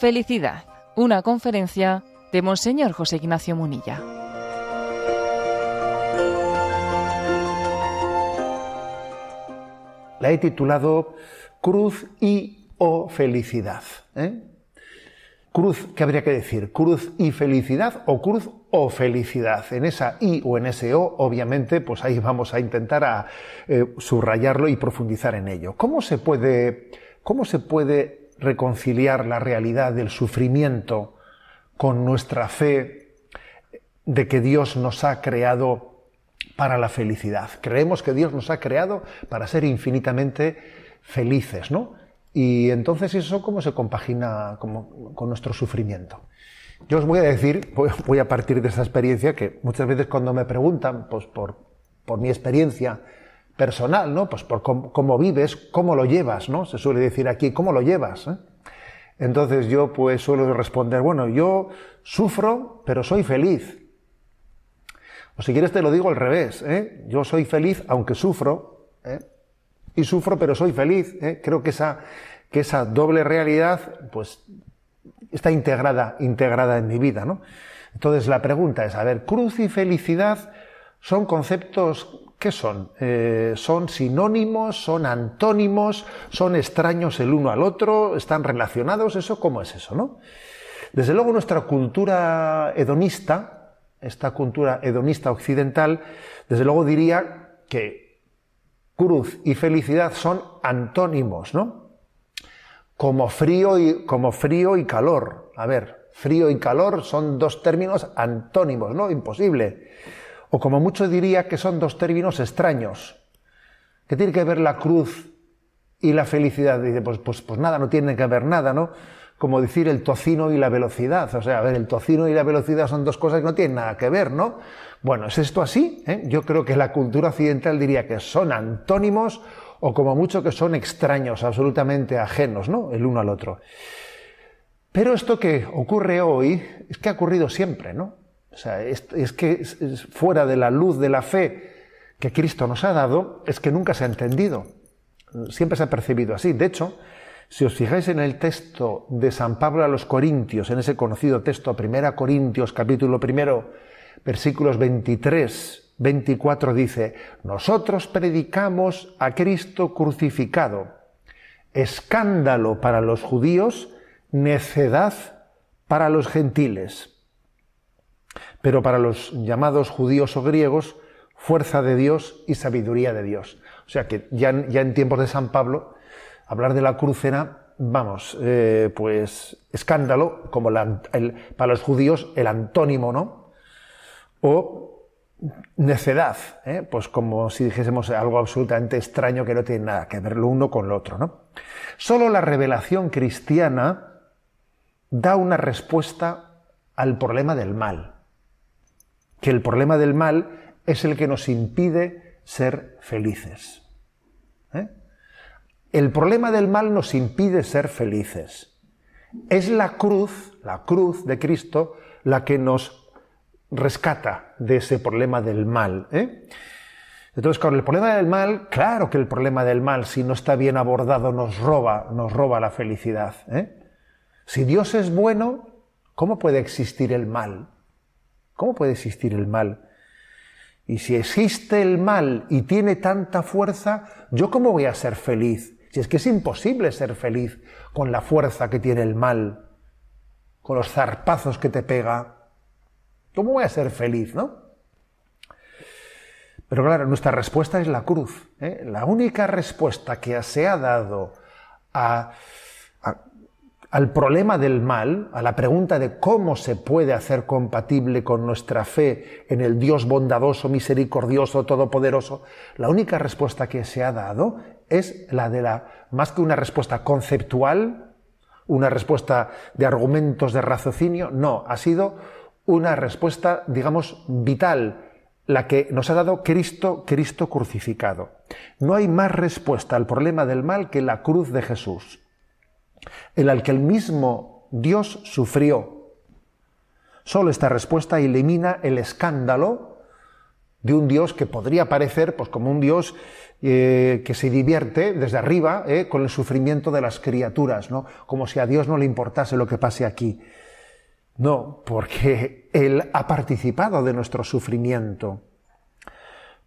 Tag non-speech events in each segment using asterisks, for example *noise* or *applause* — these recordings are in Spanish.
Felicidad, una conferencia de Monseñor José Ignacio Munilla. La he titulado Cruz y o felicidad. ¿eh? Cruz, ¿qué habría que decir? ¿Cruz y felicidad o cruz o felicidad? En esa I o en ese O, obviamente, pues ahí vamos a intentar a, eh, subrayarlo y profundizar en ello. ¿Cómo se puede, cómo se puede reconciliar la realidad del sufrimiento con nuestra fe de que Dios nos ha creado para la felicidad? Creemos que Dios nos ha creado para ser infinitamente felices, ¿no? Y entonces eso cómo se compagina con nuestro sufrimiento. Yo os voy a decir, voy a partir de esa experiencia que muchas veces cuando me preguntan, pues por, por mi experiencia personal, ¿no? Pues por cómo, vives, cómo lo llevas, ¿no? Se suele decir aquí, ¿cómo lo llevas? Eh? Entonces yo pues suelo responder, bueno, yo sufro, pero soy feliz. O si quieres te lo digo al revés, ¿eh? Yo soy feliz aunque sufro, ¿eh? y sufro, pero soy feliz. ¿eh? Creo que esa, que esa doble realidad, pues, está integrada, integrada en mi vida, ¿no? Entonces la pregunta es, a ver, cruz y felicidad son conceptos, ¿qué son? Eh, ¿Son sinónimos? ¿Son antónimos? ¿Son extraños el uno al otro? ¿Están relacionados? ¿Eso cómo es eso, no? Desde luego nuestra cultura hedonista, esta cultura hedonista occidental, desde luego diría que cruz y felicidad son antónimos, ¿no? Como frío y, como frío y calor. A ver, frío y calor son dos términos antónimos, ¿no? Imposible. O como mucho diría que son dos términos extraños. ¿Qué tiene que ver la cruz y la felicidad? Dice, pues, pues, pues nada, no tiene que ver nada, ¿no? Como decir el tocino y la velocidad. O sea, a ver, el tocino y la velocidad son dos cosas que no tienen nada que ver, ¿no? Bueno, ¿es esto así? ¿Eh? Yo creo que la cultura occidental diría que son antónimos o como mucho que son extraños, absolutamente ajenos, ¿no? El uno al otro. Pero esto que ocurre hoy es que ha ocurrido siempre, ¿no? O sea, es, que fuera de la luz de la fe que Cristo nos ha dado, es que nunca se ha entendido. Siempre se ha percibido así. De hecho, si os fijáis en el texto de San Pablo a los Corintios, en ese conocido texto, 1 Corintios, capítulo primero, versículos 23, 24 dice, nosotros predicamos a Cristo crucificado, escándalo para los judíos, necedad para los gentiles. Pero para los llamados judíos o griegos, fuerza de Dios y sabiduría de Dios. O sea que ya, en tiempos de San Pablo, hablar de la cruz era, vamos, eh, pues escándalo, como para los judíos el antónimo, ¿no? o necedad, ¿eh? pues como si dijésemos algo absolutamente extraño que no tiene nada que ver lo uno con lo otro. ¿no? Solo la revelación cristiana da una respuesta al problema del mal, que el problema del mal es el que nos impide ser felices. ¿eh? El problema del mal nos impide ser felices. Es la cruz, la cruz de Cristo, la que nos rescata de ese problema del mal. ¿eh? Entonces, con el problema del mal, claro que el problema del mal, si no está bien abordado, nos roba, nos roba la felicidad. ¿eh? Si Dios es bueno, ¿cómo puede existir el mal? ¿Cómo puede existir el mal? Y si existe el mal y tiene tanta fuerza, ¿yo cómo voy a ser feliz? Si es que es imposible ser feliz con la fuerza que tiene el mal, con los zarpazos que te pega, ¿Cómo voy a ser feliz, no? Pero claro, nuestra respuesta es la cruz. ¿eh? La única respuesta que se ha dado al problema del mal, a la pregunta de cómo se puede hacer compatible con nuestra fe en el Dios bondadoso, misericordioso, todopoderoso, la única respuesta que se ha dado es la de la, más que una respuesta conceptual, una respuesta de argumentos de raciocinio, no, ha sido una respuesta, digamos, vital, la que nos ha dado Cristo, Cristo crucificado. No hay más respuesta al problema del mal que la cruz de Jesús, en la que el mismo Dios sufrió. Solo esta respuesta elimina el escándalo de un Dios que podría parecer pues, como un Dios eh, que se divierte desde arriba eh, con el sufrimiento de las criaturas, ¿no? como si a Dios no le importase lo que pase aquí. No, porque Él ha participado de nuestro sufrimiento.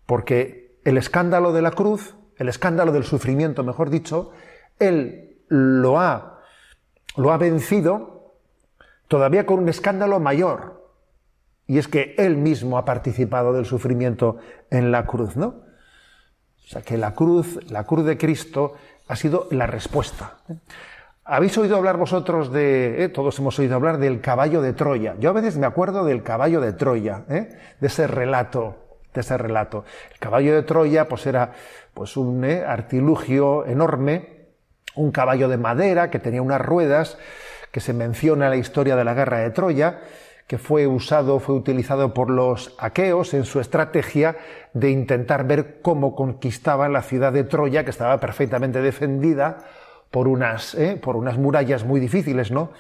Porque el escándalo de la cruz, el escándalo del sufrimiento, mejor dicho, Él lo ha, lo ha vencido todavía con un escándalo mayor. Y es que Él mismo ha participado del sufrimiento en la cruz, ¿no? O sea que la cruz, la cruz de Cristo ha sido la respuesta. ¿Habéis oído hablar vosotros de, eh, todos hemos oído hablar del caballo de Troya? Yo a veces me acuerdo del caballo de Troya, ¿eh? de ese relato, de ese relato. El caballo de Troya, pues era, pues un eh, artilugio enorme, un caballo de madera que tenía unas ruedas, que se menciona en la historia de la guerra de Troya, que fue usado, fue utilizado por los aqueos en su estrategia de intentar ver cómo conquistaban la ciudad de Troya, que estaba perfectamente defendida por unas, ¿eh? por unas murallas muy difíciles ¿no?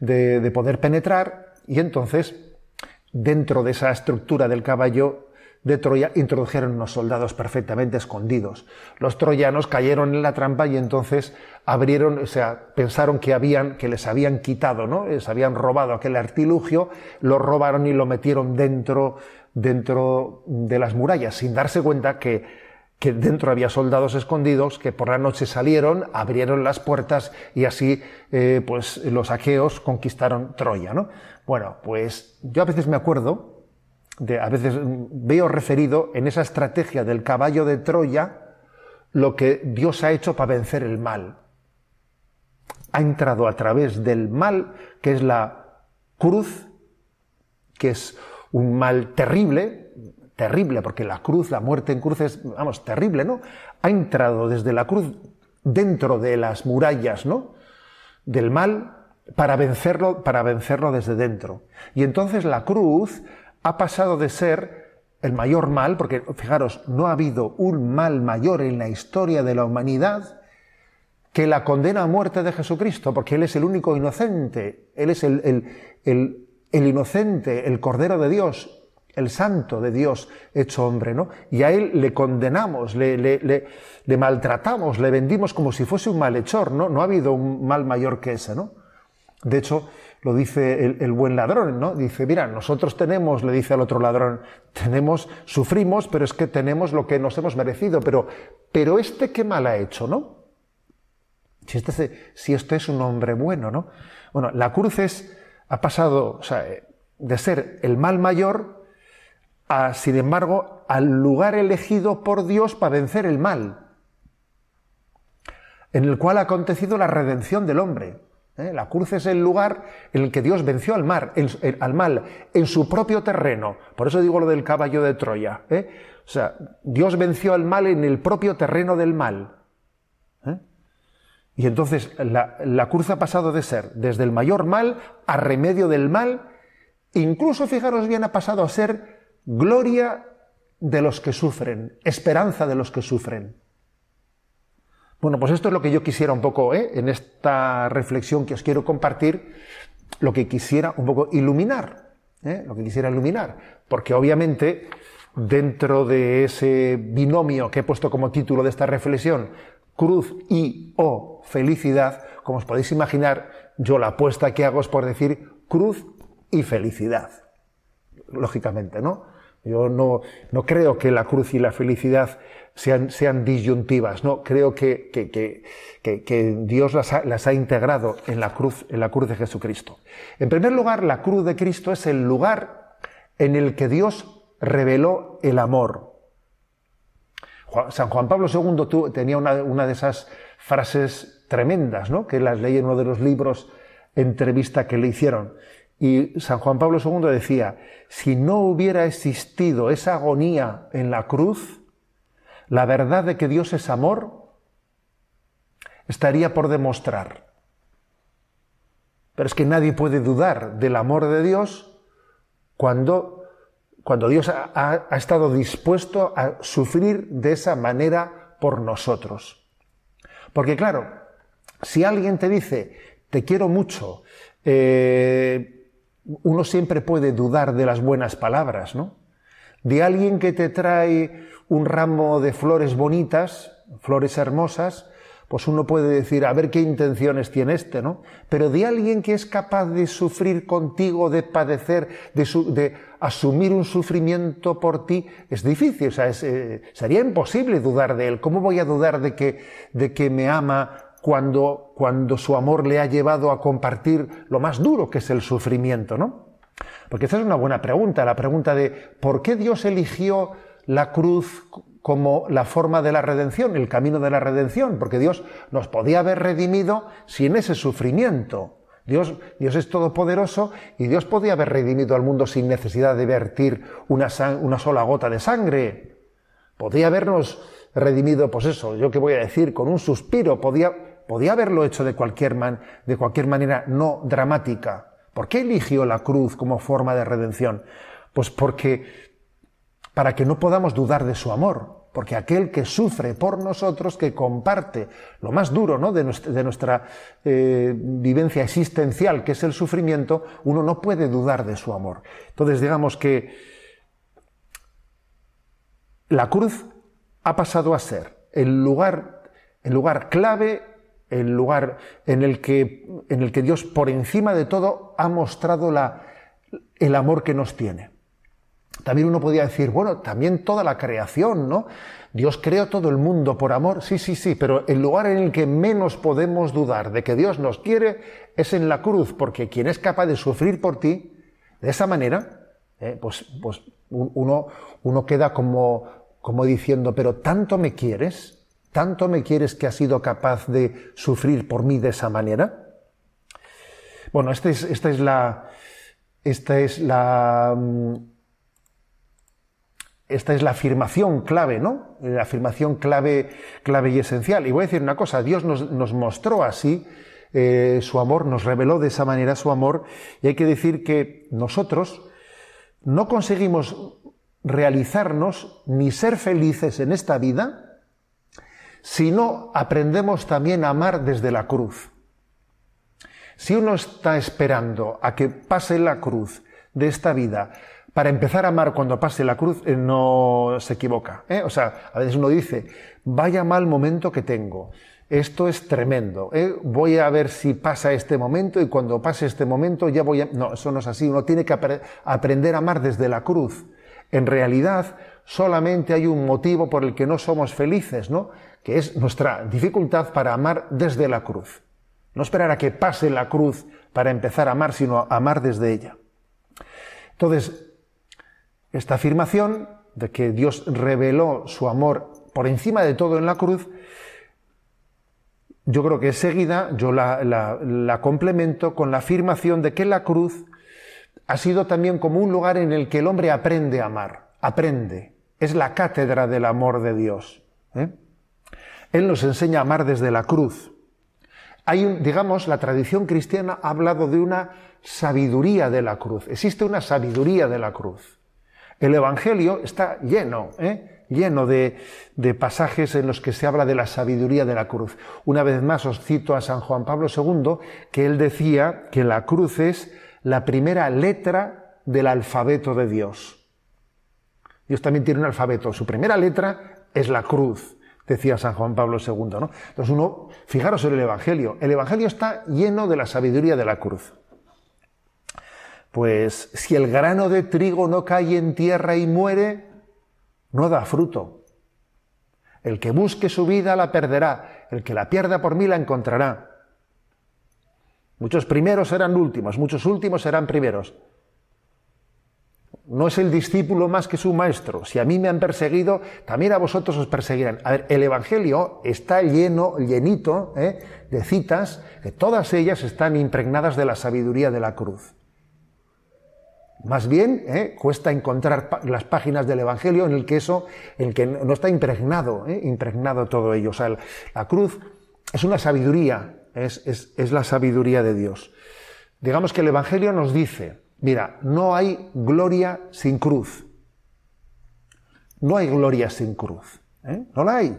de, de poder penetrar, y entonces, dentro de esa estructura del caballo, de Troya introdujeron unos soldados perfectamente escondidos. Los troyanos cayeron en la trampa y entonces abrieron, o sea, pensaron que habían, que les habían quitado, ¿no? Les habían robado aquel artilugio, lo robaron y lo metieron dentro, dentro de las murallas, sin darse cuenta que, que dentro había soldados escondidos que por la noche salieron, abrieron las puertas y así, eh, pues los aqueos conquistaron Troya, ¿no? Bueno, pues yo a veces me acuerdo, a veces veo referido en esa estrategia del caballo de Troya lo que Dios ha hecho para vencer el mal. Ha entrado a través del mal, que es la cruz, que es un mal terrible, terrible, porque la cruz, la muerte en cruz es, vamos, terrible, ¿no? Ha entrado desde la cruz dentro de las murallas, ¿no? Del mal para vencerlo, para vencerlo desde dentro. Y entonces la cruz ha pasado de ser el mayor mal, porque fijaros, no ha habido un mal mayor en la historia de la humanidad que la condena a muerte de Jesucristo, porque Él es el único inocente, Él es el, el, inocente, el Cordero de Dios, el Santo de Dios hecho hombre, ¿no? Y a Él le condenamos, le, le, le, maltratamos, le vendimos como si fuese un malhechor, ¿no? No ha habido un mal mayor que ese, ¿no? De hecho, lo dice el, buen ladrón, ¿no? Dice, mira, nosotros tenemos, le dice al otro ladrón, tenemos, sufrimos, pero es que tenemos lo que nos hemos merecido, pero, pero este qué mal ha hecho, ¿no? Si este, si este es un hombre bueno, ¿no? Bueno, la cruz es, ha pasado, de ser el mal mayor a, sin embargo, al lugar elegido por Dios para vencer el mal, en el cual ha acontecido la redención del hombre. ¿Eh? La cruz es el lugar en el que Dios venció al, mar, al mal, en su propio terreno. Por eso digo lo del caballo de Troya. ¿eh? O sea, Dios venció al mal en el propio terreno del mal. ¿eh? Y entonces la, la, cruz ha pasado de ser desde el mayor mal a remedio del mal. Incluso, fijaros bien, ha pasado a ser gloria de los que sufren, esperanza de los que sufren. Bueno, pues esto es lo que yo quisiera un poco, ¿eh? en esta reflexión que os quiero compartir, lo que quisiera un poco iluminar, ¿eh? lo que quisiera iluminar, porque obviamente dentro de ese binomio que he puesto como título de esta reflexión, cruz y o felicidad, como os podéis imaginar, yo la apuesta que hago es por decir cruz y felicidad, lógicamente, ¿no? Yo no, no creo que la cruz y la felicidad sean, sean disyuntivas, ¿no? Creo que, que, que, que Dios las ha, integrado en la, cruz, en la cruz de Jesucristo. En primer lugar, la cruz de Cristo es el lugar en el que Dios reveló el amor. San Juan Pablo II tenía una, una de esas frases tremendas, ¿no? Que las leí en uno de los libros entrevista que le hicieron. Y San Juan Pablo II decía, si no hubiera existido esa agonía en la cruz, la verdad de que Dios es amor estaría por demostrar. Pero es que nadie puede dudar del amor de Dios cuando, cuando Dios ha, estado dispuesto a sufrir de esa manera por nosotros. Porque claro, si alguien te dice, te quiero mucho, eh, uno siempre puede dudar de las buenas palabras, ¿no? De alguien que te trae un ramo de flores bonitas, flores hermosas, pues uno puede decir, a ver qué intenciones tiene este, ¿no? Pero de alguien que es capaz de sufrir contigo, de padecer, de, asumir un sufrimiento por ti, es difícil, o sea, eh, sería imposible dudar de él. ¿Cómo voy a dudar de que, de que me ama cuando, cuando su amor le ha llevado a compartir lo más duro que es el sufrimiento, ¿no? Porque esa es una buena pregunta, la pregunta de ¿por qué Dios eligió la cruz como la forma de la redención, el camino de la redención, porque Dios nos podía haber redimido sin ese sufrimiento. Dios, Dios es todopoderoso y Dios podía haber redimido al mundo sin necesidad de vertir una, sola gota de sangre. Podía habernos redimido, pues eso, yo qué voy a decir, con un suspiro, podía, podía haberlo hecho de cualquier, man, de cualquier manera no dramática. ¿Por qué eligió la cruz como forma de redención? Pues porque para que no podamos dudar de su amor, porque aquel que sufre por nosotros, que comparte lo más duro ¿no? de nuestra, eh, vivencia existencial, que es el sufrimiento, uno no puede dudar de su amor. Entonces, digamos que la cruz ha pasado a ser el lugar, el lugar clave, el lugar en el, que, en el que Dios, por encima de todo, ha mostrado la, el amor que nos tiene. También uno podía decir, bueno, también toda la creación, ¿no? Dios creó todo el mundo por amor, sí, sí, sí, pero el lugar en el que menos podemos dudar de que Dios nos quiere es en la cruz, porque quien es capaz de sufrir por ti, de esa manera, eh, pues, pues uno, uno queda como, como diciendo, pero tanto me quieres, tanto me quieres que has sido capaz de sufrir por mí de esa manera. Bueno, esta es, esta es la, esta es la, mm, esta es la afirmación clave, ¿no? La afirmación clave, clave y esencial. Y voy a decir una cosa, Dios nos, mostró así eh, su amor, nos reveló de esa manera su amor, y hay que decir que nosotros no conseguimos realizarnos ni ser felices en esta vida si no aprendemos también a amar desde la cruz. Si uno está esperando a que pase la cruz de esta vida para empezar a amar cuando pase la cruz eh, no se equivoca. ¿eh? O sea, a veces uno dice, vaya mal momento que tengo, esto es tremendo, ¿eh? voy a ver si pasa este momento y cuando pase este momento ya voy a... No, eso no es así, uno tiene que aprender a amar desde la cruz. En realidad, solamente hay un motivo por el que no somos felices, ¿no? Que es nuestra dificultad para amar desde la cruz. No esperar a que pase la cruz para empezar a amar, sino amar desde ella. Entonces, esta afirmación de que Dios reveló su amor por encima de todo en la cruz, yo creo que seguida, yo la, complemento con la afirmación de que la cruz ha sido también como un lugar en el que el hombre aprende a amar, aprende, es la cátedra del amor de Dios. ¿eh? Él nos enseña a amar desde la cruz. Hay un, digamos, la tradición cristiana ha hablado de una sabiduría de la cruz. Existe una sabiduría de la cruz. El Evangelio está lleno, ¿eh? lleno de, pasajes en los que se habla de la sabiduría de la cruz. Una vez más os cito a San Juan Pablo II, que él decía que la cruz es la primera letra del alfabeto de Dios. Dios también tiene un alfabeto. Su primera letra es la cruz, decía San Juan Pablo II. ¿no? Entonces uno, fijaros en el Evangelio. El Evangelio está lleno de la sabiduría de la cruz. Pues si el grano de trigo no cae en tierra y muere, no da fruto. El que busque su vida la perderá, el que la pierda por mí la encontrará. Muchos primeros serán últimos, muchos últimos serán primeros. No es el discípulo más que su maestro. Si a mí me han perseguido, también a vosotros os perseguirán. A ver, el Evangelio está lleno, llenito ¿eh? de citas, que todas ellas están impregnadas de la sabiduría de la cruz. Más bien, ¿eh? cuesta encontrar las páginas del Evangelio en el que eso, en el que no está impregnado, ¿eh? impregnado todo ello. O sea, la cruz es una sabiduría, es, es la sabiduría de Dios. Digamos que el Evangelio nos dice, mira, no hay gloria sin cruz. No hay gloria sin cruz. ¿eh? No la hay.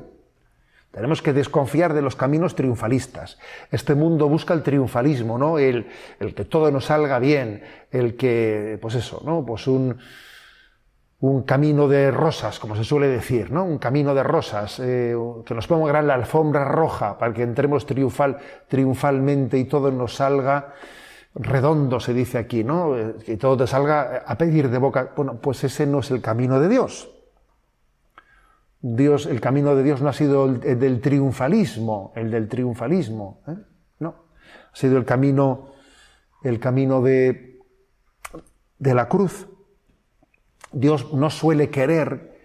Tenemos que desconfiar de los caminos triunfalistas. Este mundo busca el triunfalismo, ¿no? El, el, que todo nos salga bien, el que, pues eso, ¿no? Pues un, un camino de rosas, como se suele decir, ¿no? Un camino de rosas, eh, que nos pongan la alfombra roja para que entremos triunfal, triunfalmente y todo nos salga redondo, se dice aquí, ¿no? Eh, que todo te salga a pedir de boca. Bueno, pues ese no es el camino de Dios. Dios, el camino de Dios no ha sido el, del triunfalismo, el del triunfalismo, ¿eh? no. Ha sido el camino, el camino de, de la cruz Dios no suele querer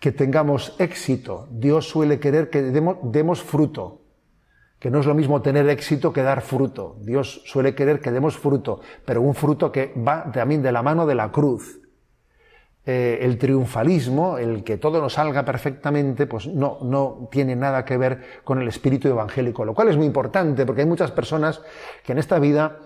que tengamos éxito, Dios suele querer que demos, fruto, que no es lo mismo tener éxito que dar fruto. Dios suele querer que demos fruto, pero un fruto que va también de la mano de la cruz. Eh, el triunfalismo, el que todo nos salga perfectamente, pues no, no tiene nada que ver con el espíritu evangélico, lo cual es muy importante porque hay muchas personas que en esta vida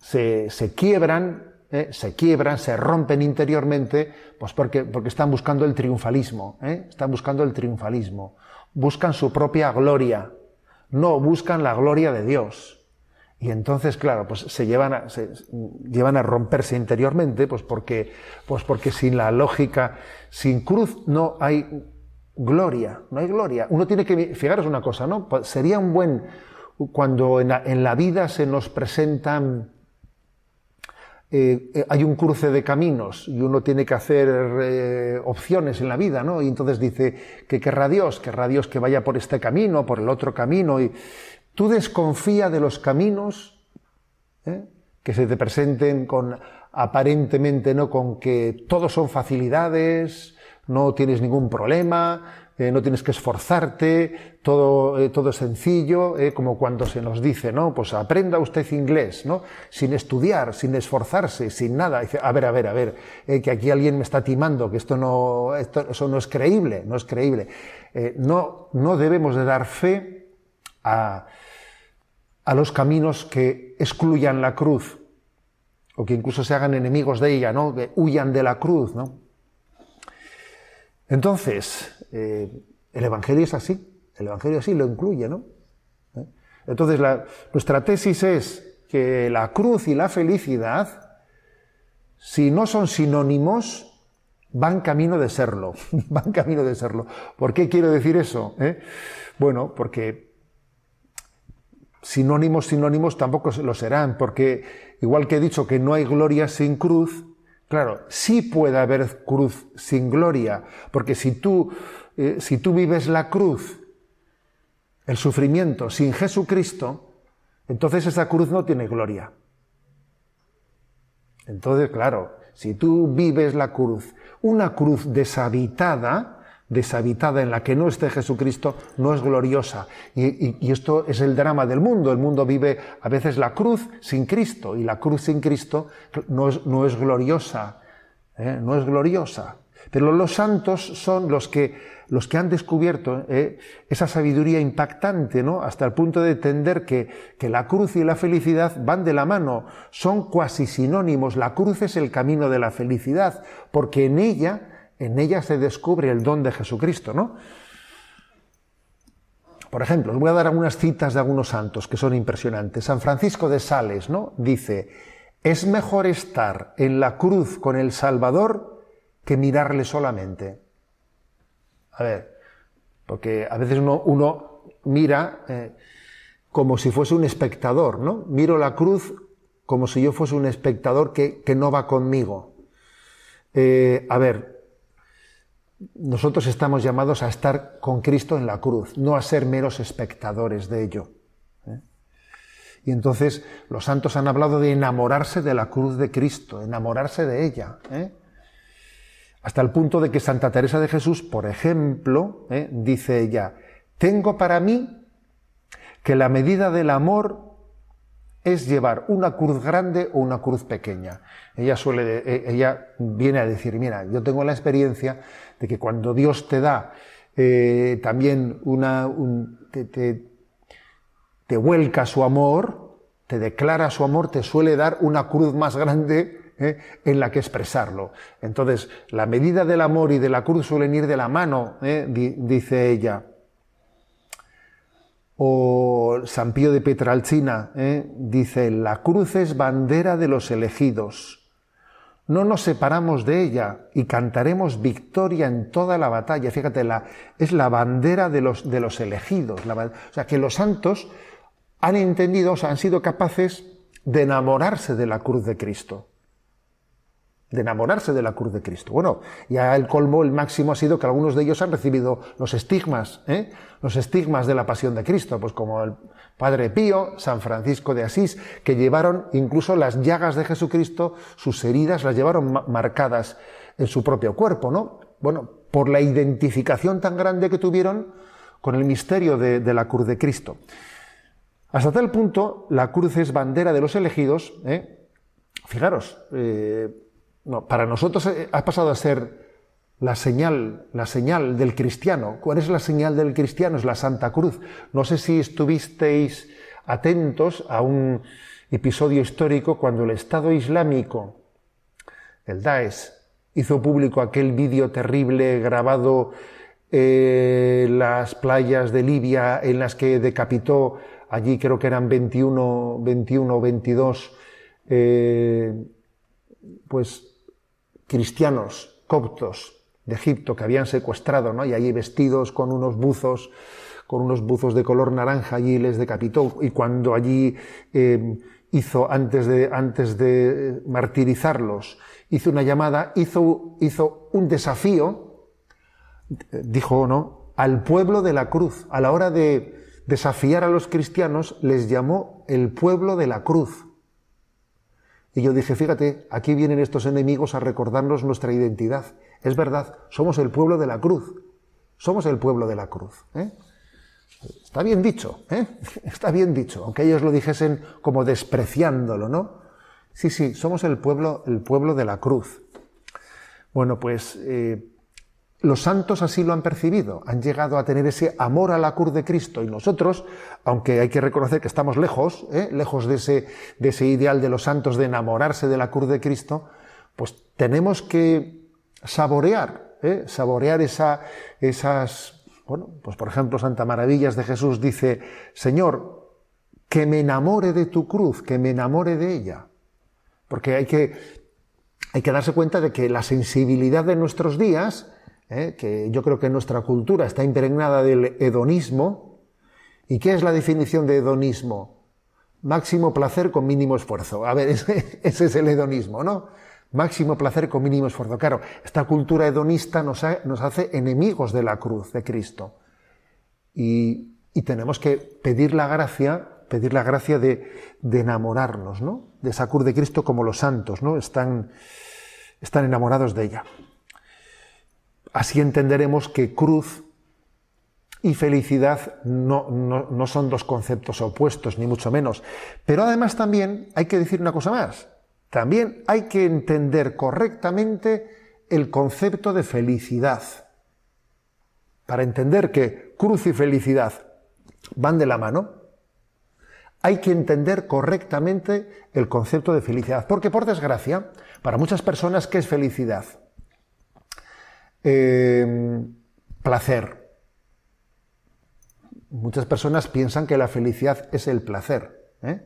se, se quiebran ¿eh? se quiebran, se rompen interiormente, pues porque, porque están buscando el triunfalismo, ¿eh? están buscando el triunfalismo, buscan su propia gloria, no buscan la gloria de Dios. Y entonces, claro, pues se llevan a, se llevan a romperse interiormente, pues porque, pues porque sin la lógica, sin cruz no hay gloria, no hay gloria. Uno tiene que, fijaros una cosa, ¿no? Pues sería un buen, cuando en la, en la vida se nos presentan eh, eh, hay un cruce de caminos y uno tiene que hacer eh, opciones en la vida, ¿no? Y entonces dice que querrá Dios, querrá Dios que vaya por este camino, por el otro camino, y tú desconfía de los caminos que se te presenten con aparentemente, ¿no? Con que todos son facilidades, no tienes ningún problema, eh, no tienes que esforzarte, todo, eh, todo es sencillo, eh, como cuando se nos dice, ¿no? Pues aprenda usted inglés, ¿no? Sin estudiar, sin esforzarse, sin nada. Dice, a ver, a ver, a ver, que aquí alguien me está timando, que esto no, eso no es creíble, no es creíble. no, no debemos de dar fe a, a los caminos que excluyan la cruz, o que incluso se hagan enemigos de ella, ¿no? Que huyan de la cruz, ¿no? Entonces, eh, el Evangelio es así, el Evangelio así lo incluye, ¿no? ¿Eh? Entonces, nuestra tesis es que la cruz y la felicidad, si no son sinónimos, van camino de serlo, *laughs* van camino de serlo. ¿Por qué quiero decir eso? ¿Eh? Bueno, porque sinónimos, sinónimos tampoco lo serán, porque igual que he dicho que no hay gloria sin cruz, Claro, sí puede haber cruz sin gloria, porque si tú, eh, si tú vives la cruz, el sufrimiento, sin Jesucristo, entonces esa cruz no tiene gloria. Entonces, claro, si tú vives la cruz, una cruz deshabitada, deshabitada en la que no esté Jesucristo no es gloriosa. Y, esto es el drama del mundo. El mundo vive a veces la cruz sin Cristo y la cruz sin Cristo no es, no es gloriosa. ¿eh? No es gloriosa. Pero los santos son los que, los que han descubierto ¿eh? esa sabiduría impactante, ¿no? Hasta el punto de entender que, que la cruz y la felicidad van de la mano, son cuasi sinónimos. La cruz es el camino de la felicidad, porque en ella en ella se descubre el don de Jesucristo, ¿no? Por ejemplo, os voy a dar algunas citas de algunos santos que son impresionantes. San Francisco de Sales, ¿no? Dice, es mejor estar en la cruz con el Salvador que mirarle solamente. A ver, porque a veces uno, mira eh, como si fuese un espectador, ¿no? Miro la cruz como si yo fuese un espectador que, no va conmigo. Eh, a ver, nosotros estamos llamados a estar con Cristo en la cruz, no a ser meros espectadores de ello. ¿eh? Y entonces los santos han hablado de enamorarse de la cruz de Cristo, enamorarse de ella. ¿eh? Hasta el punto de que Santa Teresa de Jesús, por ejemplo, ¿eh? dice ella, tengo para mí que la medida del amor es llevar una cruz grande o una cruz pequeña. Ella suele, ella viene a decir, mira, yo tengo la experiencia de que cuando Dios te da eh, también una, te, vuelca su amor, te declara su amor, te suele dar una cruz más grande eh, en la que expresarlo. Entonces, la medida del amor y de la cruz suelen ir de la mano, eh, dice ella. O San Pío de Petralcina dice, la cruz es bandera de los elegidos no nos separamos de ella y cantaremos victoria en toda la batalla. Fíjate, la, es la bandera de los, de los elegidos. o sea, que los santos han entendido, o sea, han sido capaces de enamorarse de la cruz de Cristo. De enamorarse de la cruz de Cristo. Bueno, ya el colmo, el máximo ha sido que algunos de ellos han recibido los estigmas, ¿eh? los estigmas de la pasión de Cristo, pues como el Padre Pío, San Francisco de Asís, que llevaron incluso las llagas de Jesucristo, sus heridas las llevaron marcadas en su propio cuerpo, ¿no? Bueno, por la identificación tan grande que tuvieron con el misterio de, la cruz de Cristo. Hasta tal punto, la cruz es bandera de los elegidos. ¿eh? Fijaros, eh, para nosotros ha pasado a ser la señal, la señal del cristiano. ¿Cuál es la señal del cristiano? Es la Santa Cruz. No sé si estuvisteis atentos a un episodio histórico cuando el Estado Islámico, el Daesh, hizo público aquel vídeo terrible grabado en las playas de Libia en las que decapitó, allí creo que eran 21, 21 o 22, eh, pues cristianos coptos de Egipto que habían secuestrado, ¿no? Y allí vestidos con unos buzos, con unos buzos de color naranja, allí les decapitó. Y cuando allí eh, hizo, antes de, antes de martirizarlos, hizo una llamada, hizo, hizo un desafío, dijo, ¿no? Al pueblo de la cruz. A la hora de desafiar a los cristianos, les llamó el pueblo de la cruz. Y yo dije, fíjate, aquí vienen estos enemigos a recordarnos nuestra identidad. Es verdad, somos el pueblo de la cruz. Somos el pueblo de la cruz. ¿eh? Está bien dicho, ¿eh? *laughs* está bien dicho, aunque ellos lo dijesen como despreciándolo, ¿no? Sí, sí, somos el pueblo, el pueblo de la cruz. Bueno, pues eh, los santos así lo han percibido, han llegado a tener ese amor a la cruz de Cristo y nosotros, aunque hay que reconocer que estamos lejos, lejos de ese, de ese ideal de los santos de enamorarse de la cruz de Cristo, pues tenemos que saborear, ¿eh? saborear esa, esas, bueno, pues por ejemplo Santa Maravillas de Jesús dice, Señor, que me enamore de tu cruz, que me enamore de ella. Porque hay que, hay que darse cuenta de que la sensibilidad de nuestros días, ¿eh? que yo creo que nuestra cultura está impregnada del hedonismo, ¿y qué es la definición de hedonismo? Máximo placer con mínimo esfuerzo. A ver, ese, *laughs* ese es el hedonismo, ¿no? Máximo placer con mínimo esfuerzo. Claro, esta cultura hedonista nos, hace enemigos de la cruz de Cristo. Y, tenemos que pedir la gracia, pedir la gracia de, enamorarnos, ¿no? De esa cruz de Cristo como los santos, ¿no? Están, están enamorados de ella. Así entenderemos que cruz y felicidad no, no, son dos conceptos opuestos, ni mucho menos. Pero además también hay que decir una cosa más. También hay que entender correctamente el concepto de felicidad. Para entender que cruz y felicidad van de la mano, hay que entender correctamente el concepto de felicidad. Porque, por desgracia, para muchas personas, ¿qué es felicidad? Em, placer. Muchas personas piensan que la felicidad es el placer. ¿eh?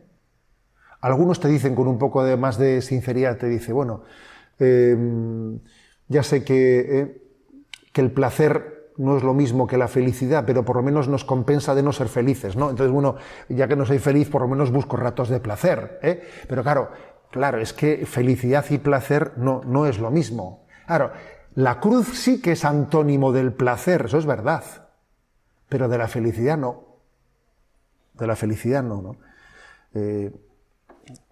Algunos te dicen con un poco de más de sinceridad, te dice, bueno, em, ya sé que, eh, que el placer no es lo mismo que la felicidad, pero por lo menos nos compensa de no ser felices, ¿no? Entonces, bueno, ya que no soy feliz, por lo menos busco ratos de placer, ¿eh? Pero claro, claro, es que felicidad y placer no, no es lo mismo. Claro, la cruz sí que es antónimo del placer, eso es verdad, pero de la felicidad no. De la felicidad no, ¿no? Eh,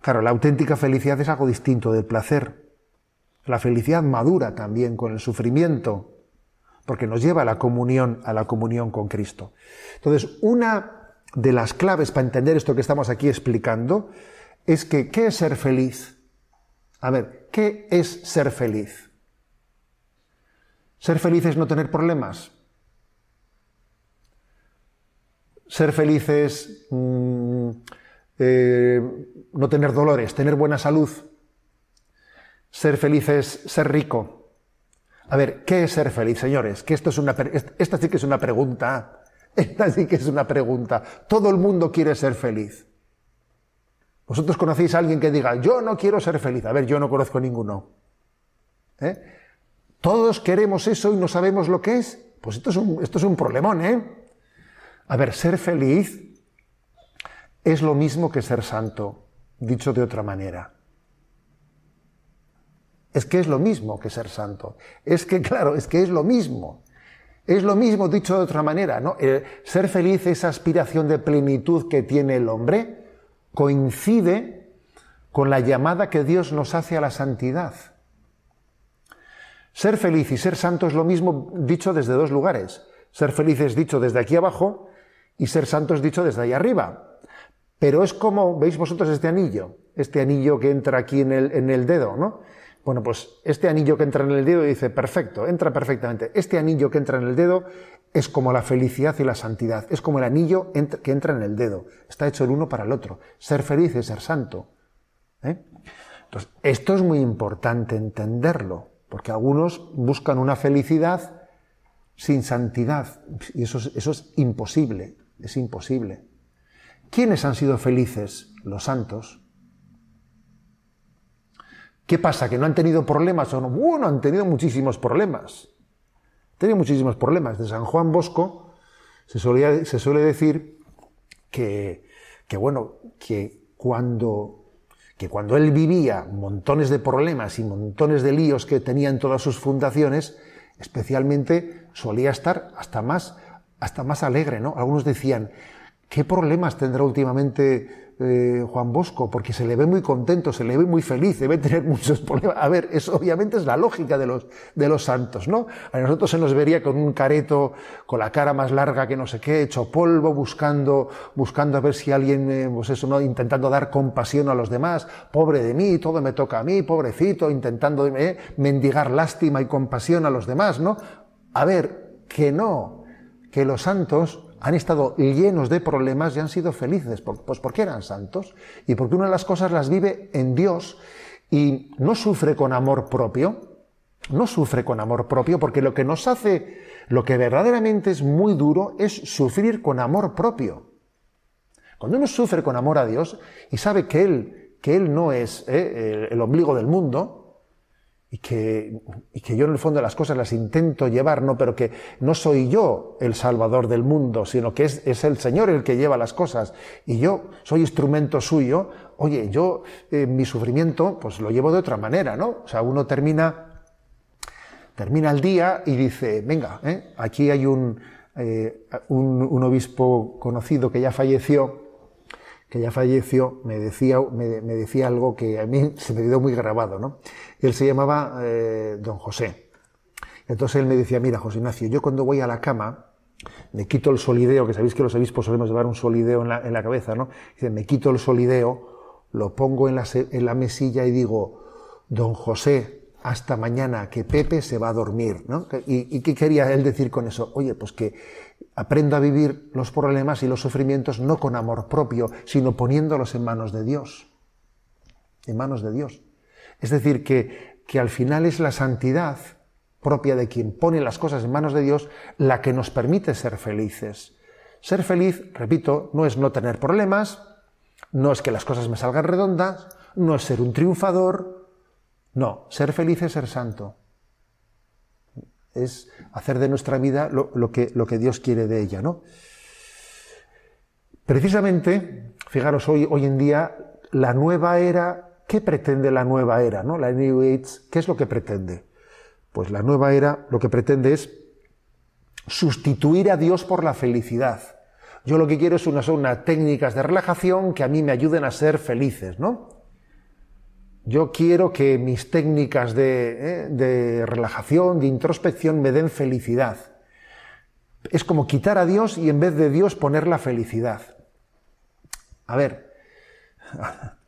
Claro, la auténtica felicidad es algo distinto del placer. La felicidad madura también con el sufrimiento, porque nos lleva a la comunión, a la comunión con Cristo. Entonces, una de las claves para entender esto que estamos aquí explicando es que ¿qué es ser feliz? A ver, ¿qué es ser feliz? Ser feliz es no tener problemas. Ser feliz es mm, eh, no tener dolores, tener buena salud, ser feliz es ser rico. A ver, ¿qué es ser feliz, señores? Que esto es una, esta sí que es una pregunta. *laughs* Esta sí que es una pregunta. Todo el mundo quiere ser feliz. ¿Vosotros conocéis a alguien que diga, yo no quiero ser feliz? A ver, yo no conozco ninguno. ¿eh? Todos queremos eso y no sabemos lo que es. Pues esto es un, esto es un problemón, ¿eh? A ver, ser feliz es lo mismo que ser santo, dicho de otra manera. Es que es lo mismo que ser santo. Es que, *laughs* claro, es que es lo mismo. Es lo mismo dicho de otra manera, ¿no? ser feliz, esa aspiración de plenitud que tiene el hombre, coincide con la llamada que Dios nos hace a la santidad. Ser feliz y ser santo es lo mismo dicho desde dos lugares. Ser feliz es dicho desde aquí abajo y ser santo es dicho desde ahí arriba. Pero es como, veis vosotros este anillo, este anillo que entra aquí en el, dedo, ¿no? Bueno, pues este anillo que entra en el dedo dice, perfecto, entra perfectamente. Este anillo que entra en el dedo es como la felicidad y la santidad, es como el anillo que entra en el dedo, está hecho el uno para el otro. Ser feliz es ser santo. ¿eh? Entonces, esto es muy importante entenderlo, porque algunos buscan una felicidad sin santidad, y eso es imposible, es imposible. ¿Quiénes han sido felices? Los santos. ¿Qué pasa? ¿Que no han tenido problemas o no? Bueno, han tenido muchísimos problemas. Han tenido muchísimos problemas. De San Juan Bosco se, se suele decir que, que, bueno, que cuando, que cuando él vivía montones de problemas y montones de líos que tenía en todas sus fundaciones, especialmente solía estar hasta más, hasta más alegre, ¿no? Algunos decían, ¿qué problemas tendrá últimamente eh, Juan Bosco, porque se le ve muy contento, se le ve muy feliz, debe tener muchos problemas. A ver, eso obviamente es la lógica de los, de los santos, ¿no? A nosotros se nos vería con un careto, con la cara más larga que no sé qué, hecho polvo, buscando, buscando a ver si alguien, eh, pues eso, ¿no? Intentando dar compasión a los demás, pobre de mí, todo me toca a mí, pobrecito, intentando eh, mendigar lástima y compasión a los demás, ¿no? A ver, que no, que los santos han estado llenos de problemas y han sido felices. Pues porque eran santos y porque una de las cosas las vive en Dios y no sufre con amor propio, no sufre con amor propio porque lo que nos hace, lo que verdaderamente es muy duro es sufrir con amor propio. Cuando uno sufre con amor a Dios y sabe que Él, que Él no es eh, el ombligo del mundo, y que, y que yo en el fondo las cosas las intento llevar, no, pero que no soy yo el salvador del mundo, sino que es, es el Señor el que lleva las cosas y yo soy instrumento suyo, oye, yo eh, mi sufrimiento pues lo llevo de otra manera, ¿no? O sea, uno termina, termina el día y dice, venga, ¿eh? aquí hay un, eh, un, un obispo conocido que ya falleció, que ya falleció, me decía, me, decía algo que a mí *laughs* se me quedó muy grabado, ¿no? Él se llamaba eh, don José. Entonces él me decía, mira, José Ignacio, yo cuando voy a la cama, me quito el solideo, que sabéis que los obispos solemos llevar un solideo en la, en la cabeza, ¿no? Dice, me quito el solideo, lo pongo en la, en la mesilla y digo, don José, hasta mañana, que Pepe se va a dormir, ¿no? ¿Y, ¿Y, qué quería él decir con eso? Oye, pues que aprendo a vivir los problemas y los sufrimientos no con amor propio, sino poniéndolos en manos de Dios. En manos de Dios. Es decir, que, que al final es la santidad propia de quien pone las cosas en manos de Dios la que nos permite ser felices. Ser feliz, repito, no es no tener problemas, no es que las cosas me salgan redondas, no es ser un triunfador, no, ser feliz es ser santo es hacer de nuestra vida lo, que, lo que, Dios quiere de ella, ¿no? Precisamente, fijaros, hoy, hoy en día, la nueva era, ¿qué pretende la nueva era, no? La New Age, ¿qué es lo que pretende? Pues la nueva era lo que pretende es sustituir a Dios por la felicidad. Yo lo que quiero es unas, unas técnicas de relajación que a mí me ayuden a ser felices, ¿no? Yo quiero que mis técnicas de, eh, relajación, de introspección, me den felicidad. Es como quitar a Dios y en vez de Dios poner la felicidad. A ver,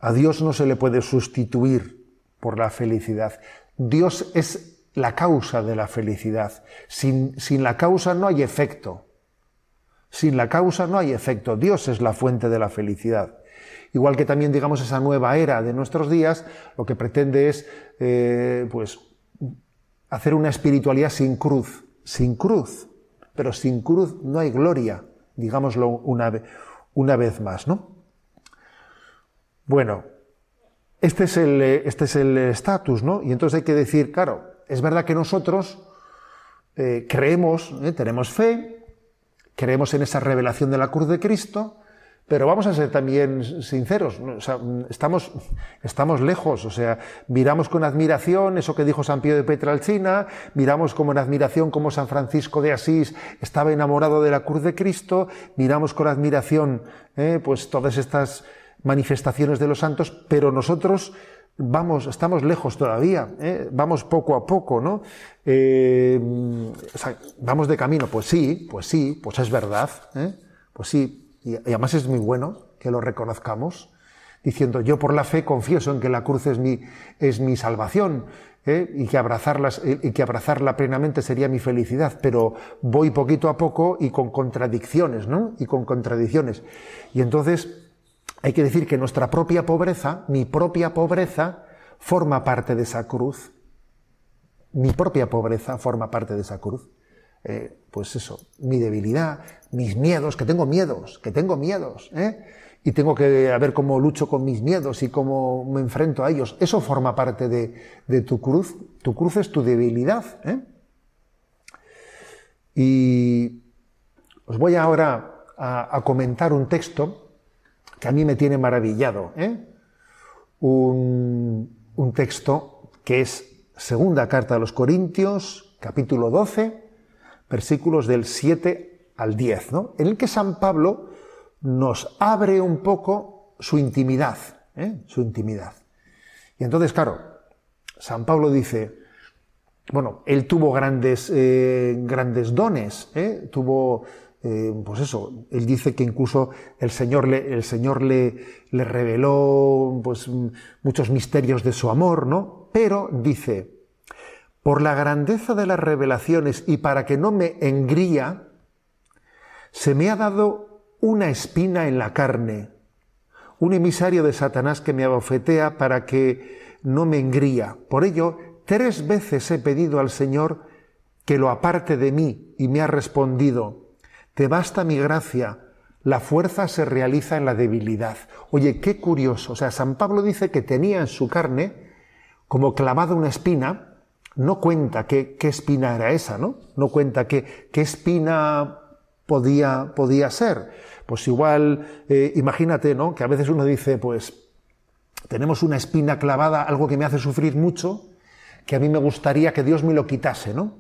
a Dios no se le puede sustituir por la felicidad. Dios es la causa de la felicidad. Sin, sin, la causa no hay efecto. Sin la causa no hay efecto. Dios es la fuente de la felicidad. Igual que también, digamos, esa nueva era de nuestros días, lo que pretende es, eh, pues, hacer una espiritualidad sin cruz, sin cruz, pero sin cruz no hay gloria, digámoslo una, una vez más, ¿no? Bueno, este es el este es el estatus, ¿no? Y entonces hay que decir, claro, es verdad que nosotros eh, creemos, eh, tenemos fe, creemos en esa revelación de la cruz de Cristo, pero vamos a ser también sinceros, estamos, estamos lejos, o sea, miramos con admiración eso que dijo San Pío de Petralcina, miramos con admiración cómo San Francisco de Asís estaba enamorado de la cruz de Cristo, miramos con admiración eh, pues todas estas manifestaciones de los santos, pero nosotros vamos, estamos lejos todavía, ¿eh? vamos poco a poco, ¿no? Eh, vamos de camino, pues sí, pues sí, pues es verdad, ¿eh? pues sí, y, además es muy bueno que lo reconozcamos, diciendo yo por la fe confieso en que la cruz es mi, es mi salvación ¿eh? y, que abrazarlas, y que abrazarla plenamente sería mi felicidad, pero voy poquito a poco y con contradicciones, ¿no? Y con contradicciones. Y entonces hay que decir que nuestra propia pobreza, mi propia pobreza, forma parte de esa cruz. Mi propia pobreza forma parte de esa cruz. Eh, pues eso, mi debilidad, mis miedos, que tengo miedos, que tengo miedos, ¿eh? y tengo que ver cómo lucho con mis miedos y cómo me enfrento a ellos. Eso forma parte de, tu cruz. Tu cruz es tu debilidad. ¿eh? Y os voy ahora a, comentar un texto que a mí me tiene maravillado. Un, un texto que es segunda carta a los Corintios, capítulo 12, versículos del 7 al 10, ¿no? en el que San Pablo nos abre un poco su intimidad, ¿eh? su intimidad. Y entonces, claro, San Pablo dice, bueno, él tuvo grandes, eh, grandes dones, ¿eh? tuvo, pues eso, él dice que incluso el Señor le, el Señor le, le reveló pues, muchos misterios de su amor, ¿no? Pero dice, por la grandeza de las revelaciones y para que no me engría, se me ha dado una espina en la carne, un emisario de Satanás que me abofetea para que no me engría. Por ello, tres veces he pedido al Señor que lo aparte de mí y me ha respondido, te basta mi gracia, la fuerza se realiza en la debilidad. Oye, qué curioso. O sea, San Pablo dice que tenía en su carne como clavada una espina, no cuenta qué, espina era esa, ¿no? No cuenta qué, espina podía, podía ser. Pues igual, eh, imagínate, ¿no? Que a veces uno dice, pues, tenemos una espina clavada, algo que me hace sufrir mucho, que a mí me gustaría que Dios me lo quitase, ¿no?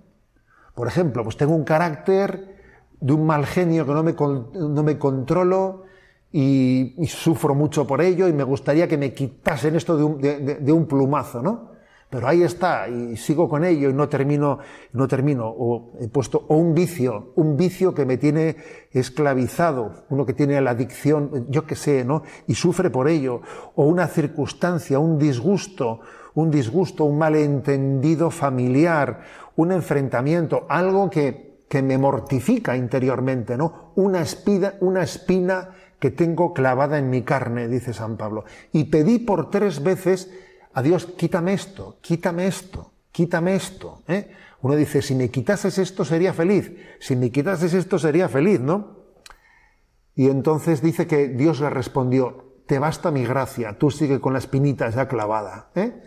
Por ejemplo, pues tengo un carácter de un mal genio que no me, no me controlo y, sufro mucho por ello y me gustaría que me quitasen esto de un, de un plumazo, ¿no? Pero ahí está y sigo con ello y no termino, no termino, o he puesto, o un vicio, un vicio que me tiene esclavizado, uno que tiene la adicción, yo qué sé, ¿no? Y sufre por ello, o una circunstancia, un disgusto, un disgusto, un malentendido familiar, un enfrentamiento, algo que, que me mortifica interiormente, ¿no? Una espina, una espina que tengo clavada en mi carne, dice San Pablo. Y pedí por tres veces a Dios, quítame esto, quítame esto, quítame esto. ¿eh? Uno dice, si me quitases esto sería feliz, si me quitases esto sería feliz, ¿no? Y entonces dice que Dios le respondió, te basta mi gracia, tú sigue con la espinita ya clavada. ¿eh?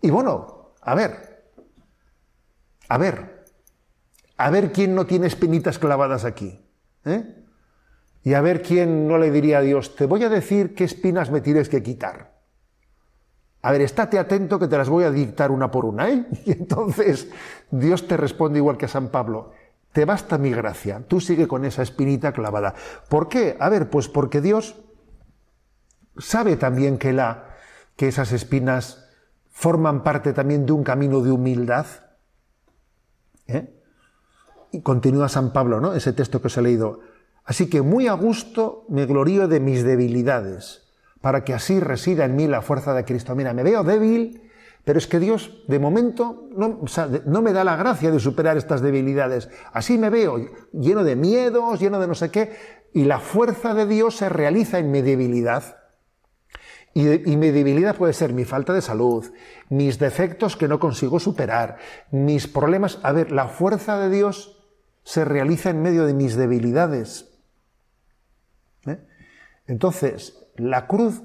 Y bueno, a ver, a ver, a ver quién no tiene espinitas clavadas aquí. ¿eh? Y a ver quién no le diría a Dios, te voy a decir qué espinas me tienes que quitar. A ver, estate atento que te las voy a dictar una por una, ¿eh? *laughs* Y entonces Dios te responde igual que a San Pablo. Te basta mi gracia, tú sigue con esa espinita clavada. ¿Por qué? A ver, pues porque Dios sabe también que, la, que esas espinas forman parte también de un camino de humildad. ¿eh? Y continúa San Pablo, ¿no? Ese texto que os he leído. Así que muy a gusto me glorío de mis debilidades para que así resida en mí la fuerza de Cristo. Mira, me veo débil, pero es que Dios, de momento, no, me da la gracia de superar estas debilidades. Así me veo, lleno de miedos, lleno de no sé qué, y la fuerza de Dios se realiza en mi debilidad. Y, y, mi debilidad puede ser mi falta de salud, mis defectos que no consigo superar, mis problemas. A ver, la fuerza de Dios se realiza en medio de mis debilidades. ¿Eh? Entonces, la cruz,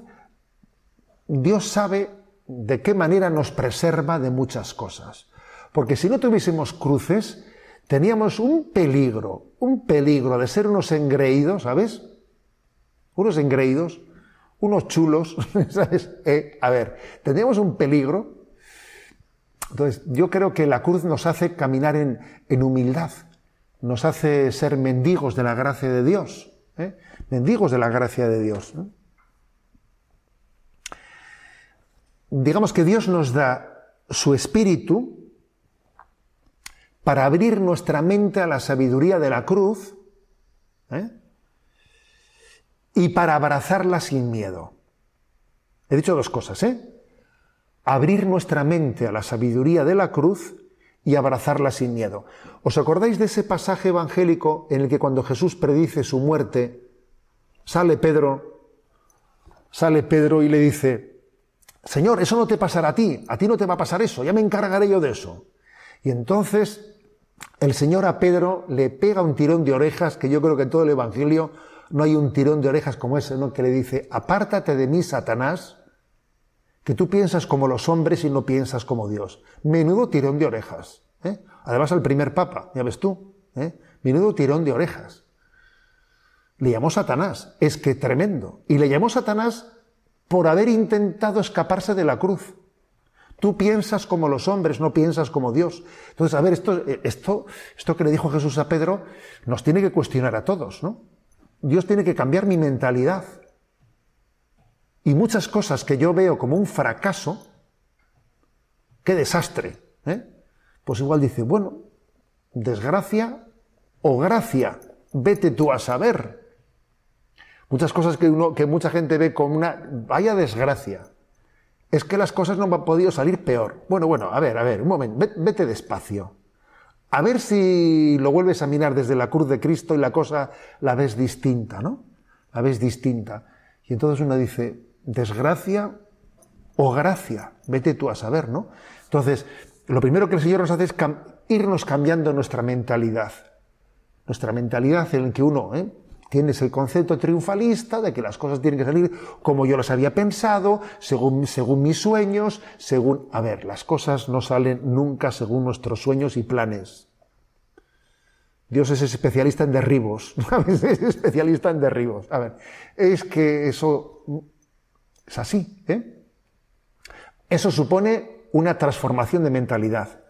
Dios sabe de qué manera nos preserva de muchas cosas. Porque si no tuviésemos cruces, teníamos un peligro, un peligro de ser unos engreídos, ¿sabes? Unos engreídos, unos chulos, *laughs* ¿sabes? Eh, a ver, teníamos un peligro. Entonces, yo creo que la cruz nos hace caminar en, en humildad, nos hace ser mendigos de la gracia de Dios, ¿eh? mendigos de la gracia de Dios. Digamos que Dios nos da su espíritu para abrir nuestra mente a la sabiduría de la cruz ¿eh? y para abrazarla sin miedo. He dicho dos cosas, ¿eh? Abrir nuestra mente a la sabiduría de la cruz y abrazarla sin miedo. ¿Os acordáis de ese pasaje evangélico en el que cuando Jesús predice su muerte, sale Pedro, sale Pedro y le dice, Señor, eso no te pasará a ti, a ti no te va a pasar eso, ya me encargaré yo de eso. Y entonces el Señor a Pedro le pega un tirón de orejas, que yo creo que en todo el Evangelio no hay un tirón de orejas como ese, ¿no? Que le dice, apártate de mí, Satanás, que tú piensas como los hombres y no piensas como Dios. Menudo tirón de orejas. ¿eh? Además al primer papa, ya ves tú. ¿eh? Menudo tirón de orejas. Le llamó Satanás. Es que tremendo. Y le llamó Satanás por haber intentado escaparse de la cruz. Tú piensas como los hombres, no piensas como Dios. Entonces, a ver, esto, esto, esto que le dijo Jesús a Pedro nos tiene que cuestionar a todos, ¿no? Dios tiene que cambiar mi mentalidad. Y muchas cosas que yo veo como un fracaso, qué desastre, ¿eh? pues igual dice, bueno, desgracia o gracia, vete tú a saber. Muchas cosas que, uno, que mucha gente ve como una, vaya desgracia es que las cosas no han podido salir peor. Bueno, bueno, a ver, a ver, un momento, vete despacio. A ver si lo vuelves a mirar desde la cruz de Cristo y la cosa la ves distinta, ¿no? La ves distinta. Y entonces uno dice, desgracia o gracia, vete tú a saber, ¿no? Entonces, lo primero que el Señor nos hace es irnos cambiando nuestra mentalidad. Nuestra mentalidad en la que uno, ¿eh? Tienes el concepto triunfalista de que las cosas tienen que salir como yo las había pensado, según, según mis sueños, según... A ver, las cosas no salen nunca según nuestros sueños y planes. Dios es especialista en derribos, *laughs* es especialista en derribos. A ver, es que eso es así. ¿eh? Eso supone una transformación de mentalidad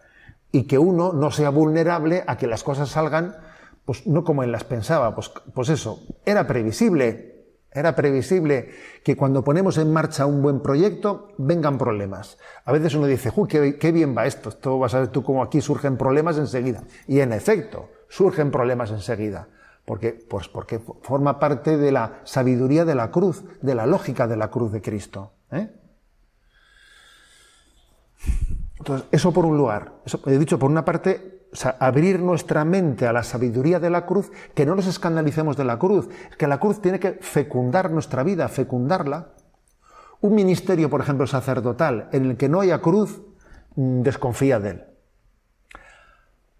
y que uno no sea vulnerable a que las cosas salgan pues no como él las pensaba, pues, pues eso, era previsible, era previsible que cuando ponemos en marcha un buen proyecto vengan problemas. A veces uno dice, ¡Uy, qué, bien va esto! Esto vas a ver tú cómo aquí surgen problemas enseguida. Y en efecto, surgen problemas enseguida. Porque, pues porque forma parte de la sabiduría de la cruz, de la lógica de la cruz de Cristo. ¿eh? Entonces, eso por un lugar. He dicho, por una parte, o sea, abrir nuestra mente a la sabiduría de la cruz, que no nos escandalicemos de la cruz, que la cruz tiene que fecundar nuestra vida, fecundarla. Un ministerio, por ejemplo, sacerdotal, en el que no haya cruz, mm, desconfía de él.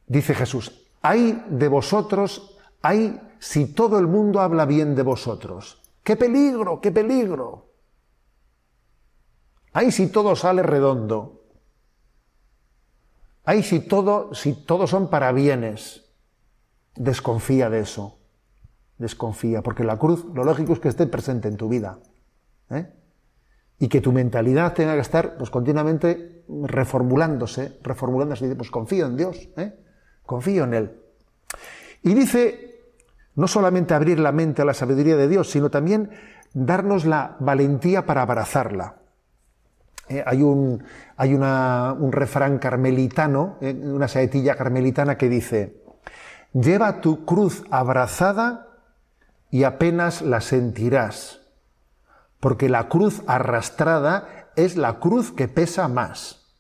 Dice Jesús, hay de vosotros, hay si todo el mundo habla bien de vosotros. ¡Qué peligro, qué peligro! Hay si todo sale redondo. Ay, si todo, si todo son para bienes, desconfía de eso. Desconfía, porque la cruz, lo lógico es que esté presente en tu vida. ¿eh? Y que tu mentalidad tenga que estar pues, continuamente reformulándose, reformulándose. Y dice, pues confío en Dios, ¿eh? confío en Él. Y dice, no solamente abrir la mente a la sabiduría de Dios, sino también darnos la valentía para abrazarla. Eh, hay un, hay un refrán carmelitano, eh, una saetilla carmelitana que dice, lleva tu cruz abrazada y apenas la sentirás, porque la cruz arrastrada es la cruz que pesa más.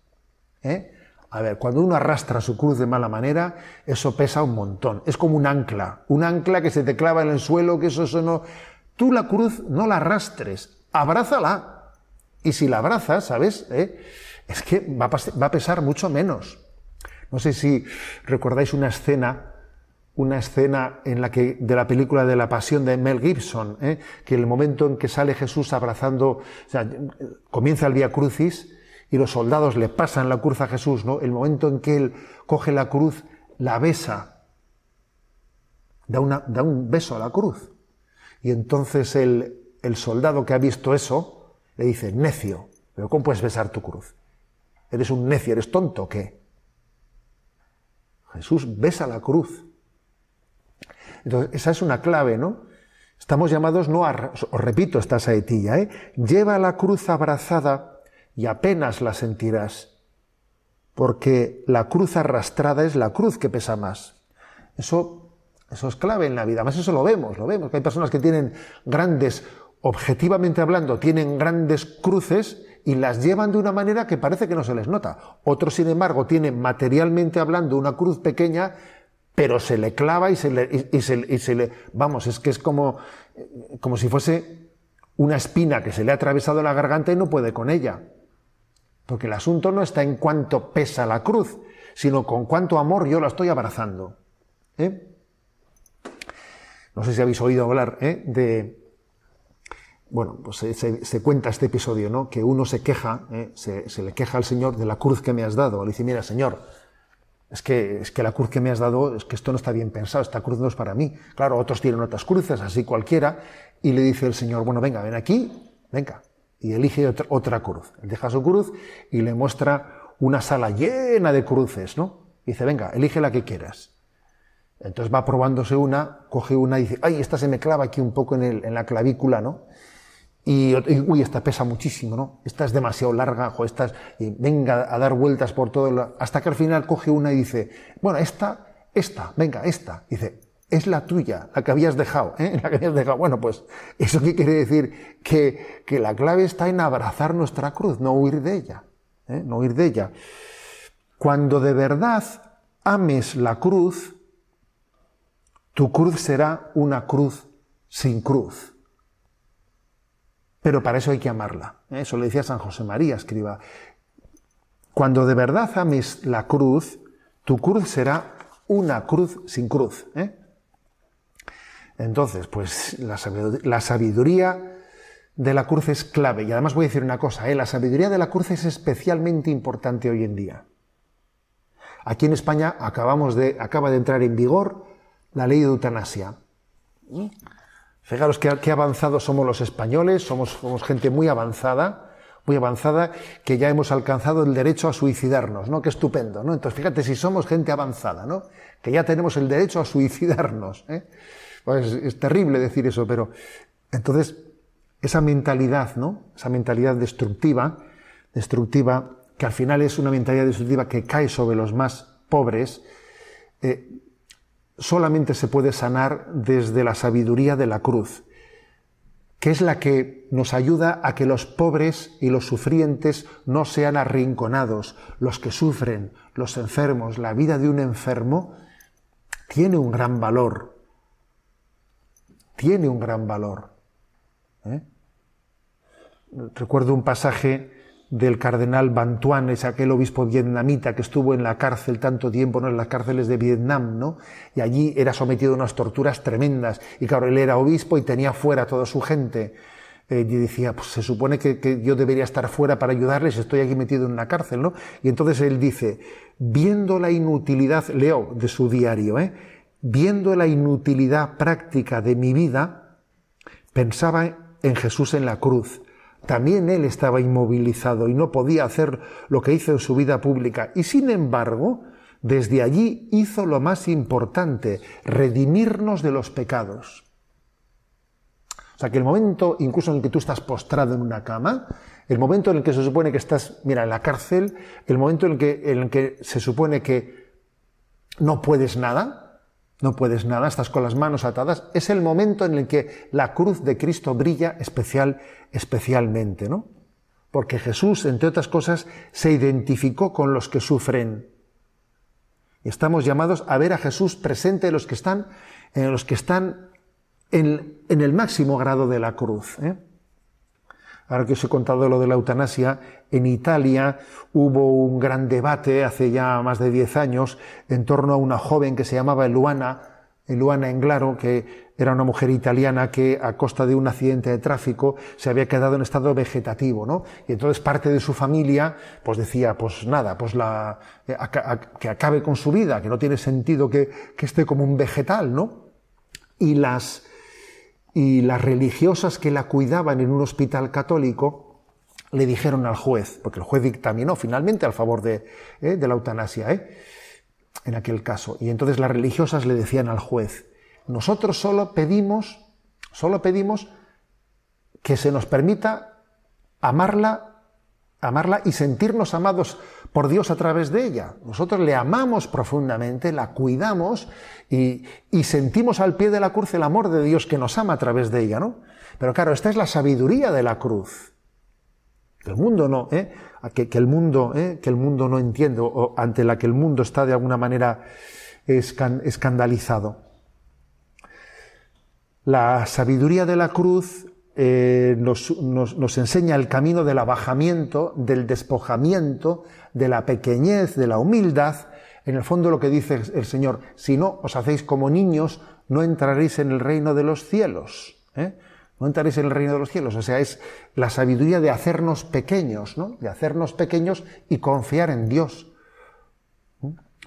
¿eh? A ver, cuando uno arrastra su cruz de mala manera, eso pesa un montón. Es como un ancla, un ancla que se te clava en el suelo, que eso, eso no... Tú la cruz no la arrastres, abrázala y si la abrazas, ¿sabes? ¿Eh? Es que va a, pesar mucho menos. No sé si recordáis una escena, una escena en la que, de la película de la pasión de Mel Gibson, ¿eh? que el momento en que sale Jesús abrazando, o sea, comienza el Vía Crucis y los soldados le pasan la cruz a Jesús, ¿no? El momento en que él coge la cruz, la besa, da, un beso a la cruz. Y entonces el soldado que ha visto eso le dice, necio, pero ¿cómo puedes besar tu cruz? ¿Eres un necio, eres tonto o qué? Jesús besa la cruz. Entonces, esa es una clave, ¿no? Estamos llamados no a, os repito esta saetilla, ¿eh? Lleva la cruz abrazada y apenas la sentirás, porque la cruz arrastrada es la cruz que pesa más. Eso, eso es clave en la vida, además eso lo vemos, lo vemos, que hay personas que tienen grandes, objetivamente hablando, tienen grandes cruces y las llevan de una manera que parece que no se les nota. Otros, sin embargo, tienen materialmente hablando una cruz pequeña, pero se le clava y se le, y, se, le, vamos, es que es como, como si fuese una espina que se le ha atravesado la garganta y no puede con ella. Porque el asunto no está en cuánto pesa la cruz, sino con cuánto amor yo la estoy abrazando. ¿eh? No sé si habéis oído hablar ¿eh? de, bueno, pues se, cuenta este episodio, ¿no? Que uno se queja, ¿eh? se, se, le queja al Señor de la cruz que me has dado. Le dice, mira, Señor, es que, es que la cruz que me has dado, es que esto no está bien pensado, esta cruz no es para mí. Claro, otros tienen otras cruces, así cualquiera, y le dice el Señor, bueno, venga, ven aquí, venga, y elige otra, cruz. Él deja su cruz y le muestra una sala llena de cruces, ¿no? Y dice, venga, elige la que quieras. Entonces va probándose una, coge una y dice, ay, esta se me clava aquí un poco en, el, en la clavícula, ¿no? Y, uy, esta pesa muchísimo, ¿no? Esta es demasiado larga, o esta y venga a dar vueltas por todo, hasta que al final coge una y dice, bueno, esta, esta, venga, esta. Dice, es la tuya, la que habías dejado, ¿eh? *laughs* La que habías dejado. Bueno, pues, ¿eso qué quiere decir? Que, que la clave está en abrazar nuestra cruz, no huir de ella, ¿eh? no huir de ella. Cuando de verdad ames la cruz, tu cruz será una cruz sin cruz. Pero para eso hay que amarla. ¿eh? Eso le decía San José María, escriba. Cuando de verdad ames la cruz, tu cruz será una cruz sin cruz. ¿eh? Entonces, pues la sabiduría, de la cruz es clave. Y además voy a decir una cosa, ¿eh? la sabiduría de la cruz es especialmente importante hoy en día. Aquí en España acabamos de, acaba de entrar en vigor la ley de eutanasia. Fijaros qué, avanzados somos los españoles, somos, gente muy avanzada, muy avanzada, que ya hemos alcanzado el derecho a suicidarnos, ¿no? Qué estupendo, ¿no? Entonces, fíjate si somos gente avanzada, ¿no? Que ya tenemos el derecho a suicidarnos, ¿eh? Pues es terrible decir eso, pero entonces esa mentalidad, ¿no? Esa mentalidad destructiva, destructiva, que al final es una mentalidad destructiva que cae sobre los más pobres, eh, solamente se puede sanar desde la sabiduría de la cruz, que es la que nos ayuda a que los pobres y los sufrientes no sean arrinconados, los que sufren, los enfermos. La vida de un enfermo tiene un gran valor, tiene un gran valor. ¿eh? Recuerdo un pasaje del cardenal Bantuan, es aquel obispo vietnamita que estuvo en la cárcel tanto tiempo, ¿no? en las cárceles de Vietnam, ¿no? Y allí era sometido a unas torturas tremendas. Y claro, él era obispo y tenía fuera a toda su gente. Eh, y decía, pues se supone que, yo debería estar fuera para ayudarles, estoy aquí metido en una cárcel, ¿no? Y entonces él dice, viendo la inutilidad, leo de su diario, ¿eh? Viendo la inutilidad práctica de mi vida, pensaba en Jesús en la cruz también él estaba inmovilizado y no podía hacer lo que hizo en su vida pública. Y sin embargo, desde allí hizo lo más importante, redimirnos de los pecados. O sea que el momento, incluso en el que tú estás postrado en una cama, el momento en el que se supone que estás, mira, en la cárcel, el momento en el que, en el que se supone que no puedes nada, no puedes nada, estás con las manos atadas, es el momento en el que la cruz de Cristo brilla especial, especialmente, ¿no? Porque Jesús, entre otras cosas, se identificó con los que sufren. Y estamos llamados a ver a Jesús presente en los que están, en los que están en, el máximo grado de la cruz. ¿eh? Ahora que os he contado lo de la eutanasia, en Italia hubo un gran debate hace ya más de 10 años en torno a una joven que se llamaba Luana, Luana Englaro, que era una mujer italiana que a costa de un accidente de tráfico se había quedado en estado vegetativo, ¿no? Y entonces parte de su familia, pues decía, pues nada, pues la, eh, que acabe con su vida, que no tiene sentido que, que esté como un vegetal, ¿no? Y las, y las religiosas que la cuidaban en un hospital católico le dijeron al juez, porque el juez dictaminó finalmente al favor de, eh, de la eutanasia, ¿eh? en aquel caso. Y entonces las religiosas le decían al juez, nosotros solo pedimos, solo pedimos que se nos permita amarla, amarla y sentirnos amados por Dios a través de ella. Nosotros le amamos profundamente, la cuidamos y, sentimos al pie de la cruz el amor de Dios que nos ama a través de ella, ¿no? Pero claro, esta es la sabiduría de la cruz. El mundo no, ¿eh? que, el mundo, ¿eh? que el mundo no entiende o ante la que el mundo está de alguna manera escandalizado. La sabiduría de la cruz eh, nos, nos, enseña el camino del abajamiento, del despojamiento, de la pequeñez, de la humildad. En el fondo lo que dice el Señor, si no os hacéis como niños, no entraréis en el reino de los cielos. ¿eh? No entraréis en el reino de los cielos. O sea, es la sabiduría de hacernos pequeños, ¿no? De hacernos pequeños y confiar en Dios.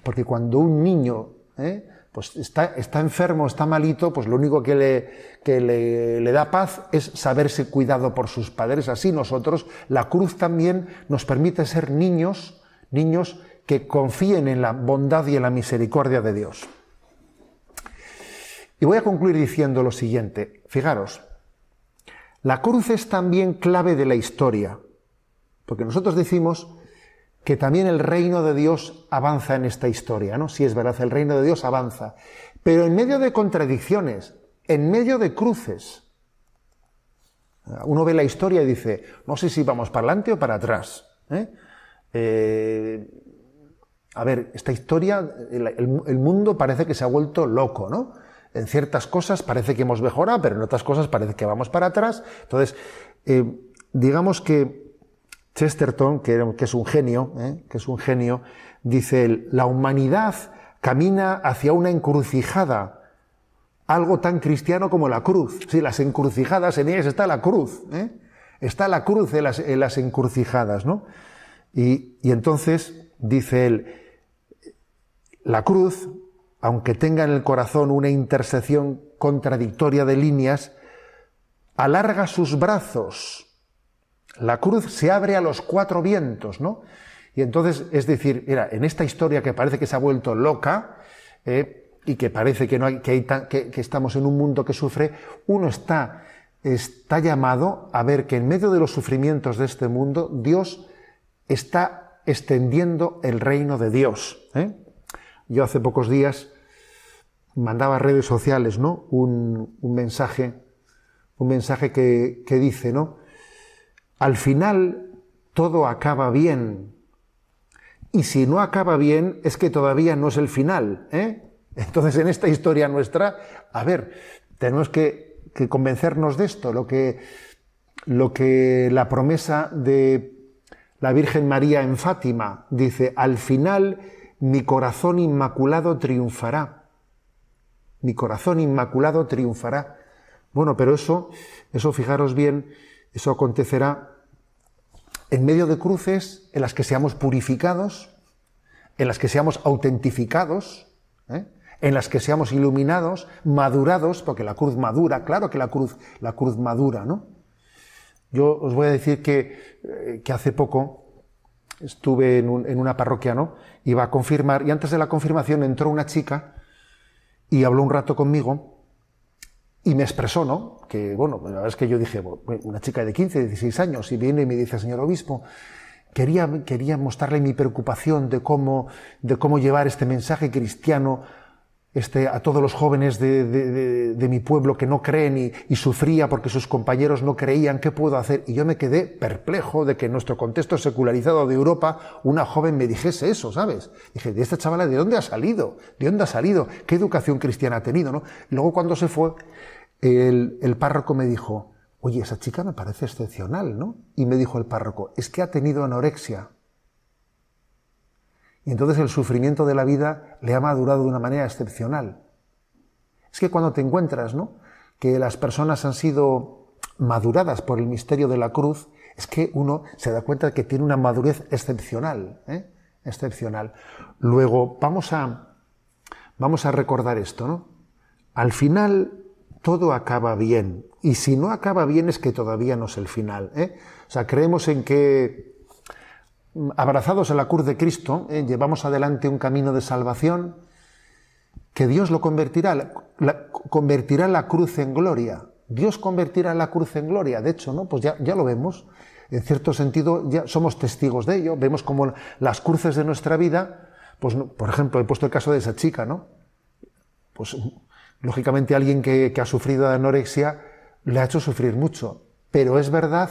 Porque cuando un niño ¿eh? Pues está, enfermo, está malito, pues lo único que, le, que le, da paz es saberse cuidado por sus padres. Así nosotros, la cruz también nos permite ser niños, niños que confíen en la bondad y en la misericordia de Dios. Y voy a concluir diciendo lo siguiente. Fijaros, la cruz es también clave de la historia, porque nosotros decimos que también el reino de Dios avanza en esta historia, ¿no? Sí es verdad, el reino de Dios avanza, pero en medio de contradicciones, en medio de cruces. Uno ve la historia y dice, no sé si vamos para adelante o para atrás. ¿eh? Eh, a ver, esta historia, el, mundo parece que se ha vuelto loco, ¿no? En ciertas cosas parece que hemos mejorado, pero en otras cosas parece que vamos para atrás. Entonces, eh, digamos que Chesterton, que, es un genio, ¿eh? que es un genio, dice él, la humanidad camina hacia una encrucijada, algo tan cristiano como la cruz. Sí, las encrucijadas, en ellas está la cruz, ¿eh? está la cruz en las, encrucijadas, ¿no? Y, y entonces, dice él, la cruz, aunque tenga en el corazón una intersección contradictoria de líneas, alarga sus brazos la cruz se abre a los cuatro vientos, ¿no? Y entonces, es decir, mira, en esta historia que parece que se ha vuelto loca, eh, y que parece que, no hay, que, que, estamos en un mundo que sufre, uno está, está llamado a ver que en medio de los sufrimientos de este mundo, Dios está extendiendo el reino de Dios. ¿eh? Yo hace pocos días mandaba a redes sociales ¿no? un, un mensaje, un mensaje que, que dice, ¿no? Al final todo acaba bien. Y si no acaba bien, es que todavía no es el final. ¿eh? Entonces, en esta historia nuestra, a ver, tenemos que, convencernos de esto, lo que, lo que la promesa de la Virgen María en Fátima dice, al final mi corazón inmaculado triunfará. Mi corazón inmaculado triunfará. Bueno, pero eso, eso fijaros bien, eso acontecerá en medio de cruces en las que seamos purificados, en las que seamos autentificados, ¿eh? en las que seamos iluminados, madurados, porque la cruz madura, claro que la cruz, la cruz madura, ¿no? Yo os voy a decir que, eh, que hace poco estuve en, en, una parroquia, ¿no? Iba a confirmar, y antes de la confirmación entró una chica y habló un rato conmigo, y me expresó, ¿no? Que, bueno, la verdad es que yo dije, una chica de 15, 16 años, y viene y me dice, señor obispo, quería, quería mostrarle mi preocupación de cómo, de cómo llevar este mensaje cristiano este, a todos los jóvenes de, mi pueblo que no creen y, y, sufría porque sus compañeros no creían, ¿qué puedo hacer? Y yo me quedé perplejo de que en nuestro contexto secularizado de Europa una joven me dijese eso, ¿sabes? Dije, ¿de esta chavala de dónde ha salido? ¿De dónde ha salido? ¿Qué educación cristiana ha tenido? ¿no? Luego cuando se fue, el, párroco me dijo, oye, esa chica me parece excepcional, ¿no? Y me dijo el párroco, es que ha tenido anorexia. Y entonces el sufrimiento de la vida le ha madurado de una manera excepcional. Es que cuando te encuentras, ¿no? Que las personas han sido maduradas por el misterio de la cruz, es que uno se da cuenta de que tiene una madurez excepcional, ¿eh? excepcional. Luego, vamos a, vamos a recordar esto, ¿no? Al final, todo acaba bien. Y si no acaba bien es que todavía no es el final. ¿eh? O sea, creemos en que, abrazados a la cruz de Cristo, ¿eh? llevamos adelante un camino de salvación, que Dios lo convertirá, convertirá la cruz en gloria. Dios convertirá la cruz en gloria. De hecho, ¿no? Pues ya, ya lo vemos. En cierto sentido, ya somos testigos de ello. Vemos como las cruces de nuestra vida, pues, por ejemplo, he puesto el caso de esa chica, ¿no? Pues Lógicamente alguien que, ha sufrido de anorexia le ha hecho sufrir mucho, pero es verdad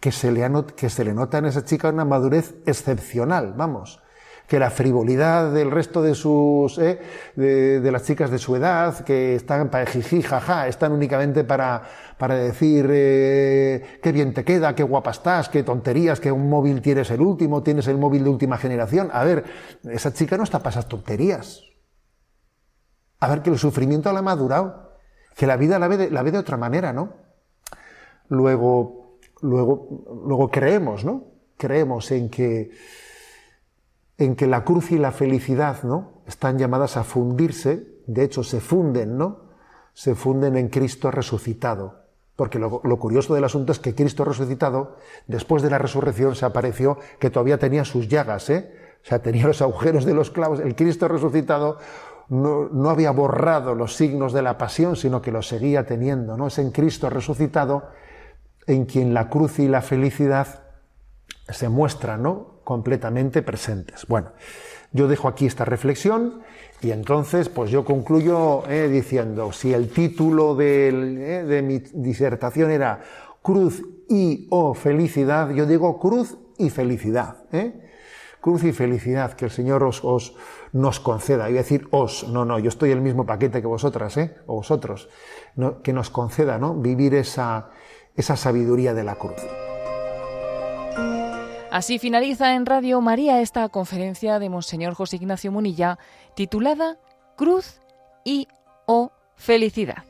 que se, le que se le nota en esa chica una madurez excepcional, vamos. Que la frivolidad del resto de sus eh, de, las chicas de su edad que están para jiji jaja están únicamente para para decir eh, qué bien te queda qué guapa estás qué tonterías que un móvil tienes el último tienes el móvil de última generación. A ver esa chica no está para esas tonterías a ver que el sufrimiento la ha madurado, que la vida la ve de, otra manera, ¿no? Luego, luego, luego creemos, ¿no? Creemos en que, en que la cruz y la felicidad, ¿no? Están llamadas a fundirse, de hecho se funden, ¿no? Se funden en Cristo resucitado. Porque lo, lo, curioso del asunto es que Cristo resucitado, después de la resurrección, se apareció que todavía tenía sus llagas, ¿eh? O sea, tenía los agujeros de los clavos. El Cristo resucitado no, había borrado los signos de la pasión, sino que los seguía teniendo. ¿no? Es en Cristo resucitado en quien la cruz y la felicidad se muestran ¿no? completamente presentes. Bueno, yo dejo aquí esta reflexión y entonces pues yo concluyo eh, diciendo, si el título eh, de mi disertación era Cruz y o felicidad, yo digo cruz y felicidad. ¿eh? Cruz y felicidad que el Señor os, nos conceda. A decir os, no, no, yo estoy el mismo paquete que vosotras, ¿eh? o vosotros, que nos conceda ¿no? vivir esa, esa sabiduría de la cruz. Así finaliza en Radio María esta conferencia de Monseñor José Ignacio Munilla titulada Cruz y o Felicidad.